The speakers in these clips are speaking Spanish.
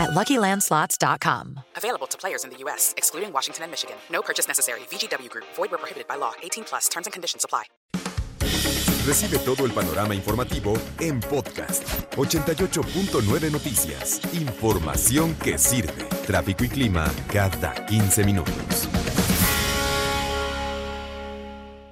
at LuckyLandSlots.com. Available to players in the U.S., excluding Washington and Michigan. No purchase necessary. VGW Group. Void where prohibited by law. 18 plus. Terms and conditions apply. Recibe todo el panorama informativo en podcast 88.9 Noticias. Información que sirve. Tráfico y clima cada 15 minutos.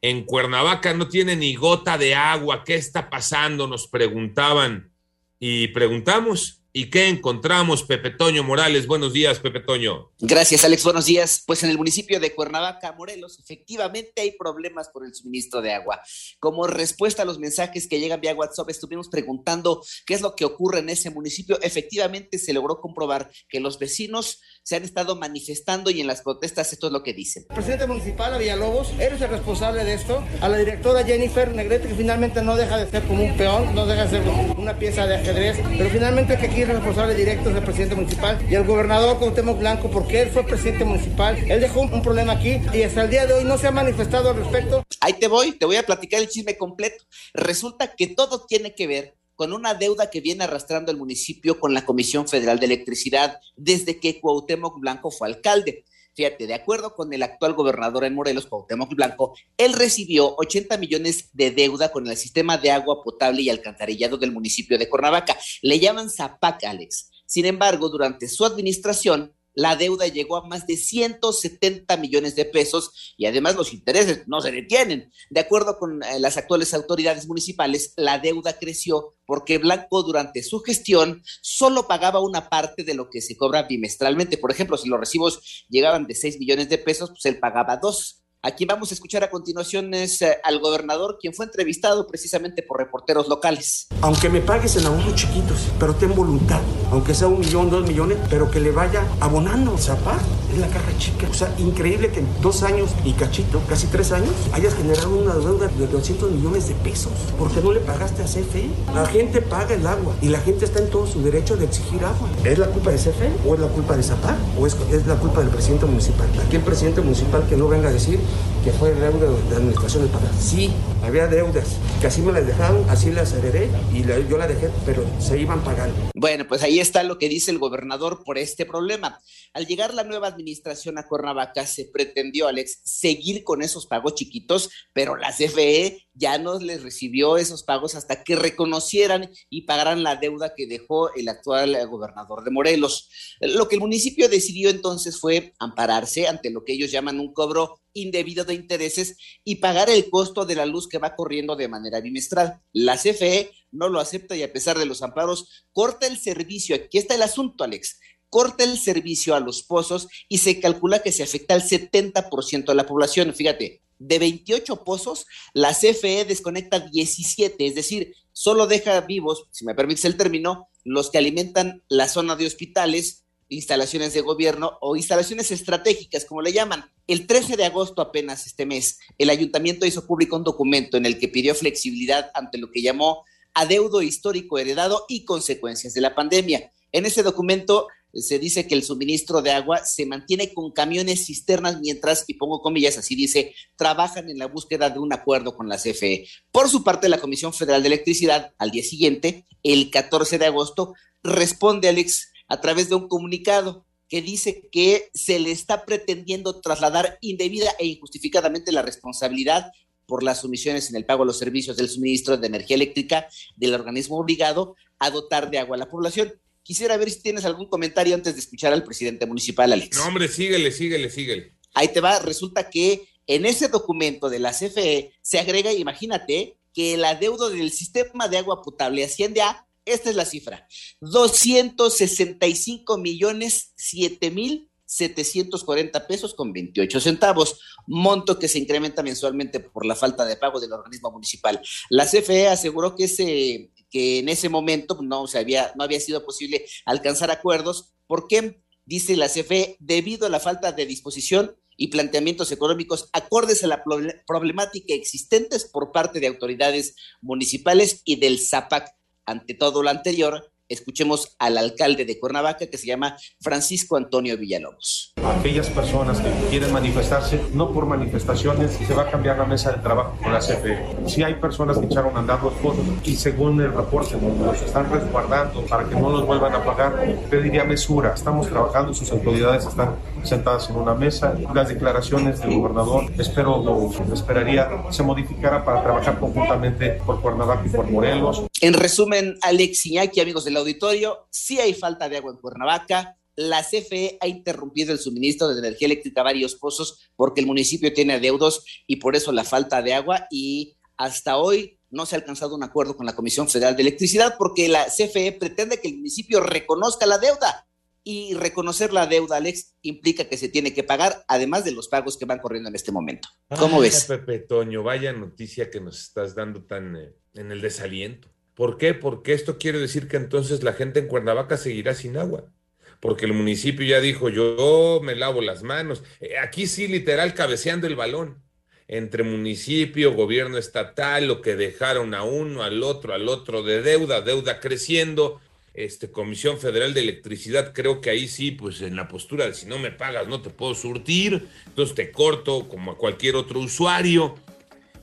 En Cuernavaca no tiene ni gota de agua. ¿Qué está pasando? Nos preguntaban. Y preguntamos ¿Y qué encontramos, Pepe Toño Morales? Buenos días, Pepe Toño. Gracias, Alex. Buenos días. Pues en el municipio de Cuernavaca, Morelos, efectivamente hay problemas por el suministro de agua. Como respuesta a los mensajes que llegan vía WhatsApp, estuvimos preguntando qué es lo que ocurre en ese municipio. Efectivamente, se logró comprobar que los vecinos se han estado manifestando y en las protestas esto es lo que dicen. Presidente municipal, a Villalobos, eres el responsable de esto. A la directora Jennifer Negrete, que finalmente no deja de ser como un peón, no deja de ser una pieza de ajedrez, pero finalmente que aquí el responsable directo es el presidente municipal y el gobernador Cuauhtémoc Blanco, porque él fue presidente municipal, él dejó un, un problema aquí y hasta el día de hoy no se ha manifestado al respecto. Ahí te voy, te voy a platicar el chisme completo. Resulta que todo tiene que ver con una deuda que viene arrastrando el municipio con la Comisión Federal de Electricidad desde que Cuauhtémoc Blanco fue alcalde. Fíjate, de acuerdo con el actual gobernador en Morelos, Cuauhtémoc Blanco, él recibió 80 millones de deuda con el sistema de agua potable y alcantarillado del municipio de Cuernavaca. Le llaman Zapac, Alex. Sin embargo, durante su administración, la deuda llegó a más de 170 millones de pesos y además los intereses no se detienen. De acuerdo con eh, las actuales autoridades municipales, la deuda creció porque Blanco durante su gestión solo pagaba una parte de lo que se cobra bimestralmente. Por ejemplo, si los recibos llegaban de 6 millones de pesos, pues él pagaba dos. A quien vamos a escuchar a continuación es eh, al gobernador, quien fue entrevistado precisamente por reporteros locales. Aunque me pagues en ahorros chiquitos, pero ten voluntad, aunque sea un millón, dos millones, pero que le vaya abonando. Zapar es la caja chica. O sea, increíble que en dos años y cachito, casi tres años, hayas generado una deuda de 200 millones de pesos. porque no le pagaste a CFE? La gente paga el agua y la gente está en todo su derecho de exigir agua. ¿Es la culpa de CFE o es la culpa de Zapar o es, es la culpa del presidente municipal? Aquí el presidente municipal que no venga a decir que fue deuda de administración de pagar. Sí, había deudas, que así me las dejaron, así las heredé y la, yo la dejé, pero se iban pagando. Bueno, pues ahí está lo que dice el gobernador por este problema. Al llegar la nueva administración a Cuernavaca, se pretendió, Alex, seguir con esos pagos chiquitos, pero la CFE ya no les recibió esos pagos hasta que reconocieran y pagaran la deuda que dejó el actual gobernador de Morelos. Lo que el municipio decidió entonces fue ampararse ante lo que ellos llaman un cobro indebido de intereses y pagar el costo de la luz que va corriendo de manera bimestral. La CFE no lo acepta y a pesar de los amparos, corta el servicio. Aquí está el asunto, Alex corta el servicio a los pozos y se calcula que se afecta al 70% de la población. Fíjate, de 28 pozos, la CFE desconecta 17, es decir, solo deja vivos, si me permites el término, los que alimentan la zona de hospitales, instalaciones de gobierno o instalaciones estratégicas, como le llaman. El 13 de agosto apenas este mes, el ayuntamiento hizo público un documento en el que pidió flexibilidad ante lo que llamó adeudo histórico heredado y consecuencias de la pandemia. En ese documento se dice que el suministro de agua se mantiene con camiones cisternas mientras, y pongo comillas, así dice, trabajan en la búsqueda de un acuerdo con la CFE. Por su parte, la Comisión Federal de Electricidad, al día siguiente, el 14 de agosto, responde, Alex, a través de un comunicado que dice que se le está pretendiendo trasladar indebida e injustificadamente la responsabilidad por las omisiones en el pago de los servicios del suministro de energía eléctrica del organismo obligado a dotar de agua a la población. Quisiera ver si tienes algún comentario antes de escuchar al presidente municipal, Alex. No, hombre, síguele, síguele, síguele. Ahí te va, resulta que en ese documento de la CFE se agrega, imagínate, que el adeudo del sistema de agua potable asciende a, esta es la cifra, 265 millones 7 mil 740 pesos con 28 centavos, monto que se incrementa mensualmente por la falta de pago del organismo municipal. La CFE aseguró que ese que en ese momento no, se había, no había sido posible alcanzar acuerdos. ¿Por qué? Dice la CFE, debido a la falta de disposición y planteamientos económicos acordes a la problemática existentes por parte de autoridades municipales y del ZAPAC. Ante todo lo anterior, escuchemos al alcalde de Cuernavaca que se llama Francisco Antonio Villalobos. Aquellas personas que quieren manifestarse, no por manifestaciones, se va a cambiar la mesa de trabajo con la CFE. Si hay personas que echaron a andar los pozos y según el reporte los están resguardando para que no los vuelvan a pagar, pediría mesura. Estamos trabajando, sus autoridades están sentadas en una mesa. Las declaraciones del gobernador, espero, lo esperaría, se modificara para trabajar conjuntamente por Cuernavaca y por Morelos. En resumen, Alex Iñaki, amigos del auditorio, sí hay falta de agua en Cuernavaca. La CFE ha interrumpido el suministro de energía eléctrica a varios pozos porque el municipio tiene adeudos y por eso la falta de agua y hasta hoy no se ha alcanzado un acuerdo con la Comisión Federal de Electricidad porque la CFE pretende que el municipio reconozca la deuda y reconocer la deuda, Alex, implica que se tiene que pagar, además de los pagos que van corriendo en este momento. ¿Cómo ves? Pepe Toño, vaya noticia que nos estás dando tan eh, en el desaliento. ¿Por qué? Porque esto quiere decir que entonces la gente en Cuernavaca seguirá sin agua. Porque el municipio ya dijo, yo me lavo las manos. Eh, aquí sí, literal, cabeceando el balón. Entre municipio, gobierno estatal, lo que dejaron a uno, al otro, al otro de deuda, deuda creciendo. Este, Comisión Federal de Electricidad, creo que ahí sí, pues en la postura de si no me pagas no te puedo surtir, entonces te corto como a cualquier otro usuario.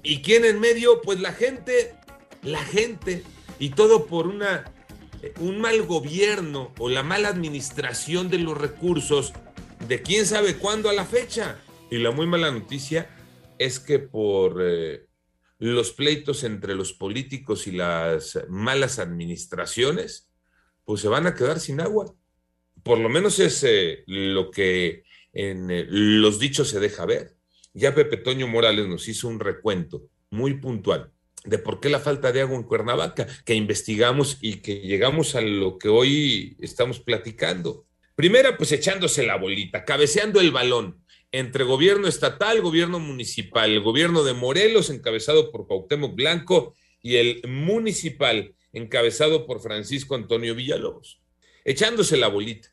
¿Y quién en medio? Pues la gente, la gente, y todo por una, eh, un mal gobierno o la mala administración de los recursos de quién sabe cuándo a la fecha. Y la muy mala noticia es que por eh, los pleitos entre los políticos y las malas administraciones, pues se van a quedar sin agua. Por lo menos es eh, lo que en los dichos se deja ver. Ya Pepe Toño Morales nos hizo un recuento muy puntual de por qué la falta de agua en Cuernavaca, que investigamos y que llegamos a lo que hoy estamos platicando. Primera, pues echándose la bolita, cabeceando el balón entre gobierno estatal, gobierno municipal, el gobierno de Morelos, encabezado por Cuauhtémoc Blanco, y el municipal, encabezado por Francisco Antonio Villalobos. Echándose la bolita,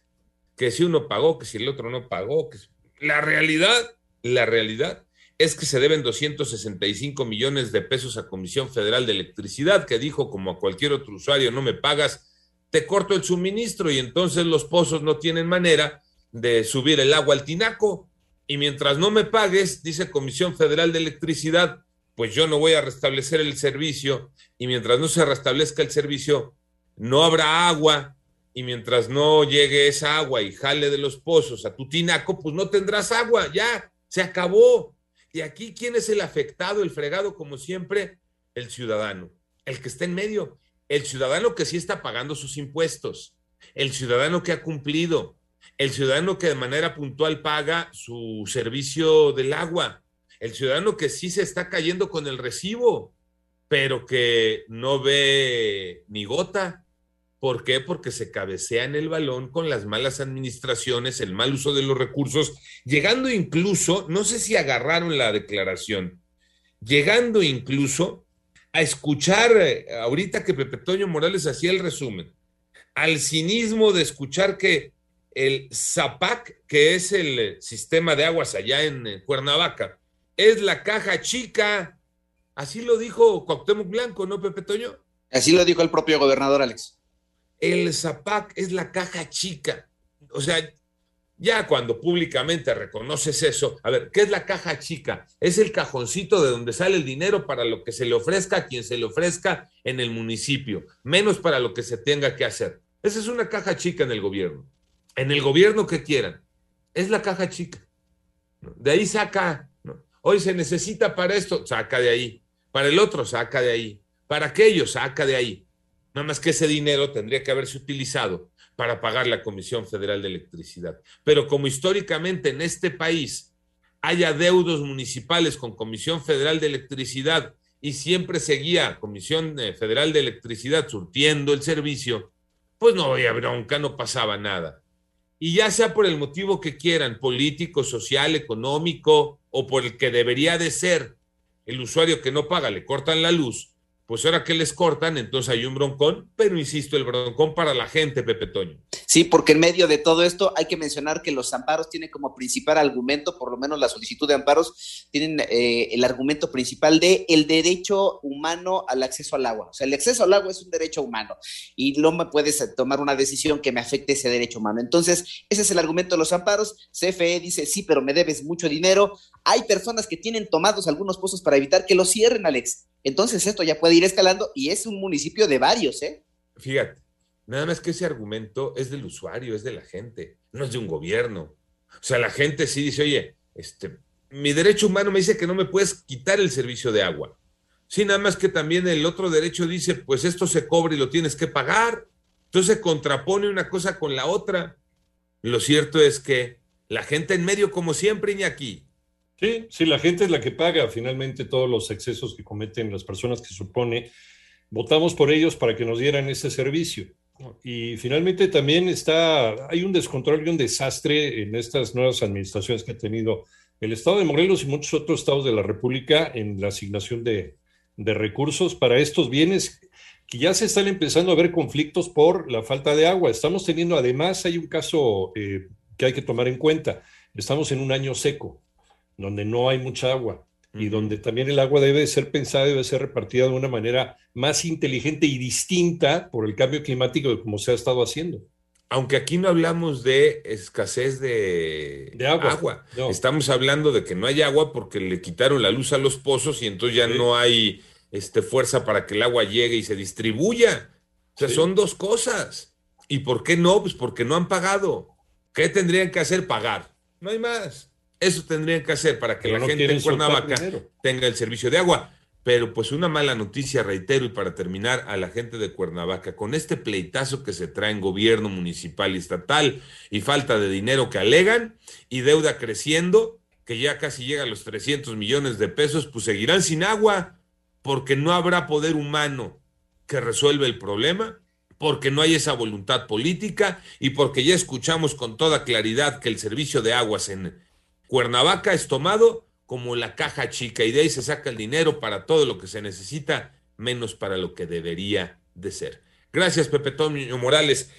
que si uno pagó, que si el otro no pagó, que la realidad, la realidad es que se deben 265 millones de pesos a Comisión Federal de Electricidad, que dijo, como a cualquier otro usuario, no me pagas, te corto el suministro y entonces los pozos no tienen manera de subir el agua al tinaco. Y mientras no me pagues, dice Comisión Federal de Electricidad, pues yo no voy a restablecer el servicio. Y mientras no se restablezca el servicio, no habrá agua. Y mientras no llegue esa agua y jale de los pozos a tu tinaco, pues no tendrás agua. Ya, se acabó. Y aquí, ¿quién es el afectado, el fregado, como siempre? El ciudadano, el que está en medio, el ciudadano que sí está pagando sus impuestos, el ciudadano que ha cumplido, el ciudadano que de manera puntual paga su servicio del agua, el ciudadano que sí se está cayendo con el recibo, pero que no ve ni gota, ¿Por qué? Porque se cabecea en el balón con las malas administraciones, el mal uso de los recursos, llegando incluso, no sé si agarraron la declaración, llegando incluso a escuchar, eh, ahorita que Pepe Toño Morales hacía el resumen, al cinismo de escuchar que el ZAPAC, que es el sistema de aguas allá en Cuernavaca, es la caja chica. Así lo dijo Cuauhtémoc Blanco, ¿no, Pepe Toño? Así lo dijo el propio gobernador Alex el ZAPAC es la caja chica. O sea, ya cuando públicamente reconoces eso, a ver, ¿qué es la caja chica? Es el cajoncito de donde sale el dinero para lo que se le ofrezca a quien se le ofrezca en el municipio, menos para lo que se tenga que hacer. Esa es una caja chica en el gobierno. En el gobierno que quieran. Es la caja chica. De ahí saca. Hoy se necesita para esto, saca de ahí. Para el otro, saca de ahí. Para aquello, saca de ahí. Nada más que ese dinero tendría que haberse utilizado para pagar la Comisión Federal de Electricidad. Pero como históricamente en este país hay adeudos municipales con Comisión Federal de Electricidad y siempre seguía Comisión eh, Federal de Electricidad surtiendo el servicio, pues no había bronca, no pasaba nada. Y ya sea por el motivo que quieran, político, social, económico, o por el que debería de ser el usuario que no paga, le cortan la luz, pues ahora que les cortan, entonces hay un broncón, pero insisto, el broncón para la gente, Pepe Toño. Sí, porque en medio de todo esto hay que mencionar que los amparos tienen como principal argumento, por lo menos la solicitud de amparos, tienen eh, el argumento principal de el derecho humano al acceso al agua. O sea, el acceso al agua es un derecho humano y no me puedes tomar una decisión que me afecte ese derecho humano. Entonces, ese es el argumento de los amparos. CFE dice, sí, pero me debes mucho dinero. Hay personas que tienen tomados algunos pozos para evitar que los cierren, Alex. Entonces, esto ya puede ir escalando y es un municipio de varios, ¿eh? Fíjate Nada más que ese argumento es del usuario, es de la gente, no es de un gobierno. O sea, la gente sí dice, oye, este, mi derecho humano me dice que no me puedes quitar el servicio de agua. Sí, nada más que también el otro derecho dice, pues esto se cobra y lo tienes que pagar. Entonces se contrapone una cosa con la otra. Lo cierto es que la gente en medio, como siempre, aquí. Sí, sí, la gente es la que paga finalmente todos los excesos que cometen las personas que supone. Votamos por ellos para que nos dieran ese servicio. Y finalmente también está, hay un descontrol y un desastre en estas nuevas administraciones que ha tenido el Estado de Morelos y muchos otros estados de la República en la asignación de, recursos para estos bienes que ya se están empezando a ver conflictos por la falta de agua. Estamos teniendo, además, hay un caso eh, que hay que tomar en cuenta. Estamos en un año seco, donde no hay mucha agua y donde también el agua debe ser pensada, debe ser repartida de una manera más inteligente y distinta por el cambio climático de como se ha estado haciendo. Aunque aquí no hablamos de escasez de, agua, estamos hablando de que no hay agua porque le quitaron la luz a los pozos y entonces ya no hay este, fuerza para que el agua llegue y se distribuya. O sea, son dos cosas. ¿Y por qué no? Pues porque no han pagado. ¿Qué tendrían que hacer? Pagar. No hay más. Eso tendrían que hacer para que la gente en Cuernavaca tenga el servicio de agua. Pero pues una mala noticia, reitero, y para terminar, a la gente de Cuernavaca, con este pleitazo que se trae en gobierno municipal y estatal y falta de dinero que alegan y deuda creciendo, que ya casi llega a los 300 millones de pesos, pues seguirán sin agua porque no habrá poder humano que resuelva el problema, porque no hay esa voluntad política y porque ya escuchamos con toda claridad que el servicio de aguas en Cuernavaca es tomado como la caja chica y de ahí se saca el dinero para todo lo que se necesita, menos para lo que debería de ser. Gracias, Pepe Toño Morales.